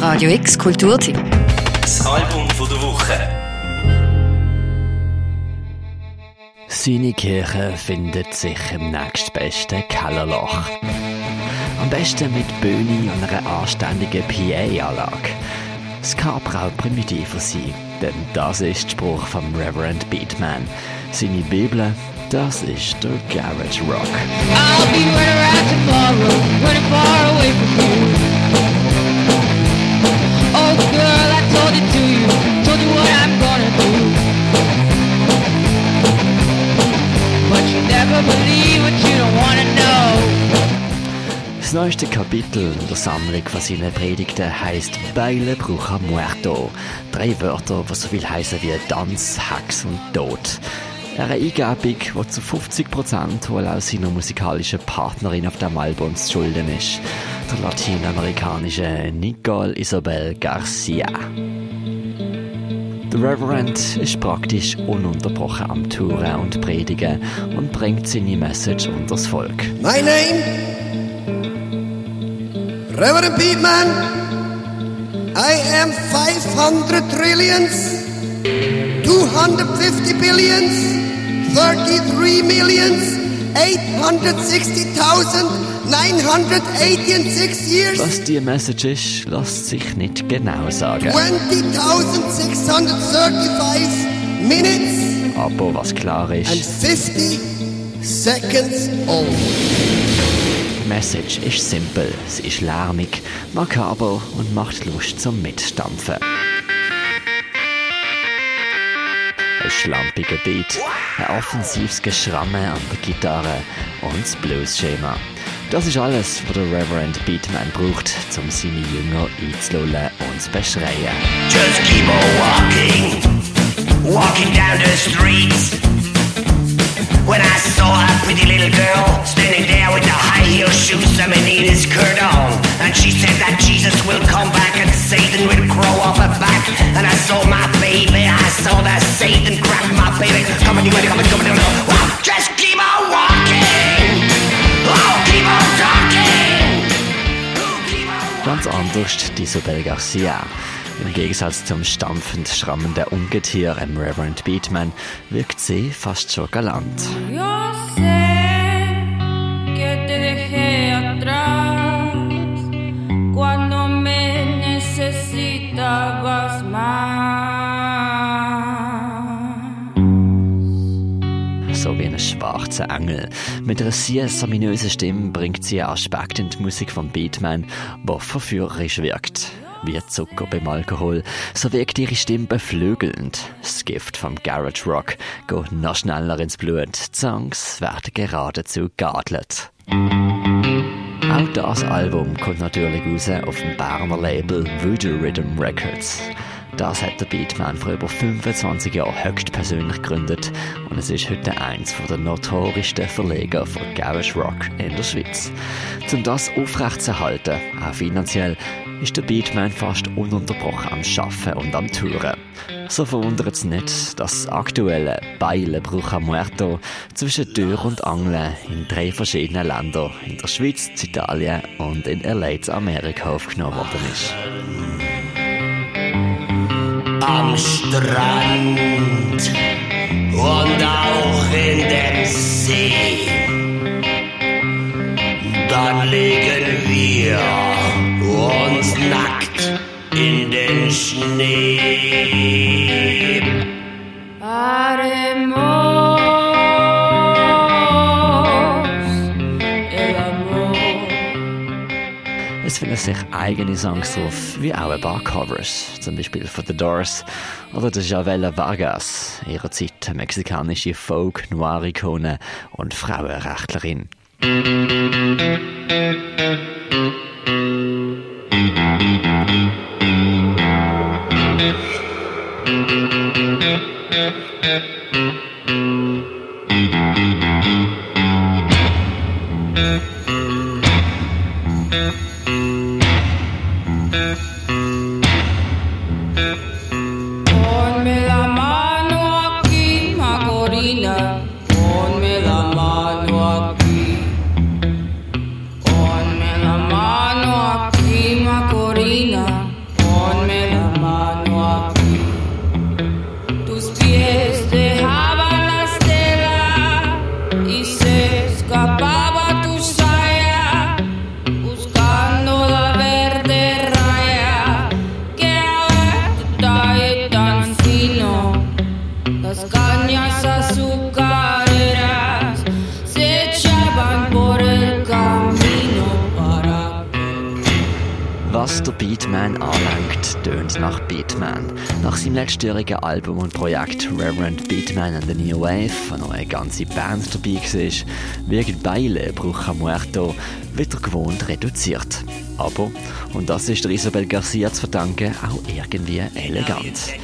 Radio X Kulturteam. Das Album von der Woche. Seine Kirche findet sich im nächstbesten Kellerloch. Am besten mit Bühne und einer anständigen PA-Anlage. Es kann aber auch primitiver sein, denn das ist der Spruch vom Reverend Beatman. Seine Bibel, das ist der Garage Rock. I'll be running around tomorrow, running far away from you. Das neueste Kapitel in der Sammlung von seinen Predigten heisst Beile Brucha Muerto. Drei Wörter, die so viel heißen wie Tanz, Hex und Tod. Eine Eingebung, die zu 50% wohl auch seiner musikalischen Partnerin auf dem Album zu schulden ist. Der lateinamerikanische Nicole Isabel Garcia. Der Reverend ist praktisch ununterbrochen am Touren und Predigen und bringt seine Message unters Volk. My name, Reverend Beatman. I am 500 trillions, 250 billions, 33 millions, 860,986 years, Was die Message ist, lässt sich nicht genau sagen. 20,635 minutes Aber was klar and ist, 50 seconds old. die Message ist simpel, sie ist lärmig, makaber und macht Lust zum Mitstampfen. Ein schlampiger Beat, ein offensives Geschramme an der Gitarre und das Blues-Schema. Das ist alles, was der Reverend Beatman braucht, um seine Jünger einzulullen und zu beschreien. Just keep on walking, walking down the streets. When I saw a pretty little girl standing there with the high heel shoes and my knee skirt on, and she said anders Isabel Garcia. Im Gegensatz zum stampfend schrammenden Ungetier im Reverend Beatman wirkt sie fast schon galant. Yo So wie ein schwarzer Engel. Mit einer sehr ominösen Stimme bringt sie einen Aspekt in die Musik von Beatman, der verführerisch wirkt. Wie Zucker beim Alkohol, so wirkt ihre Stimme beflügelnd. Das Gift vom Garage Rock geht noch schneller ins Blut. Songs werden geradezu geadelt. Auch das Album kommt natürlich raus auf dem Berner Label Voodoo Rhythm Records. Das hat der Beatman vor über 25 Jahren höchstpersönlich gegründet und es ist heute eins der notorischsten Verleger von Garage Rock in der Schweiz. Um das aufrechtzuerhalten, auch finanziell, ist der Beatman fast ununterbrochen am Schaffen und am Touren. So verwundert es nicht, dass das aktuelle Beile Brucha Muerto zwischen Tür und Angel in drei verschiedenen Ländern, in der Schweiz, Italien und in LA Amerika aufgenommen worden ist. Am Strand und auch in dem See. Dann legen wir uns nackt in den Schnee. Sich eigene Songs drauf, wie auch ein paar Covers, zum Beispiel von The Doors oder der Javela Vargas, ihrer Zeit mexikanische Folk-Noir-Ikone und Frauenrechtlerin. Der Beatman anlangt, tönt nach Beatman. Nach seinem letztjährigen Album und Projekt Reverend Beatman and the New Wave, wo noch eine ganze Band dabei war, wirkt Beile Brucha Muerto wieder gewohnt reduziert. Aber, und das ist der Isabel Garcia zu verdanken, auch irgendwie elegant.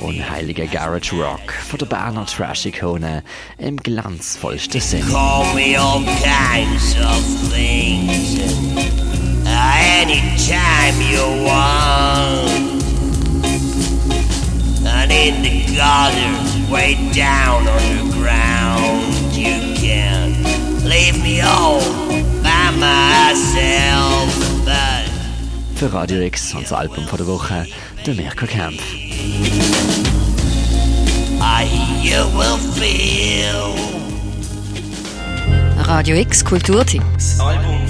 Unheiliger Garage Rock von der Berner Trash-Ikone im glanzvollsten Sinn. Anytime you want. And in the gutter, way down underground, you can leave me all by myself. But Für Radio X das Album von der Woche, der Mirko Kempf. I you will feel. Radio X Kulturteam. Das Album.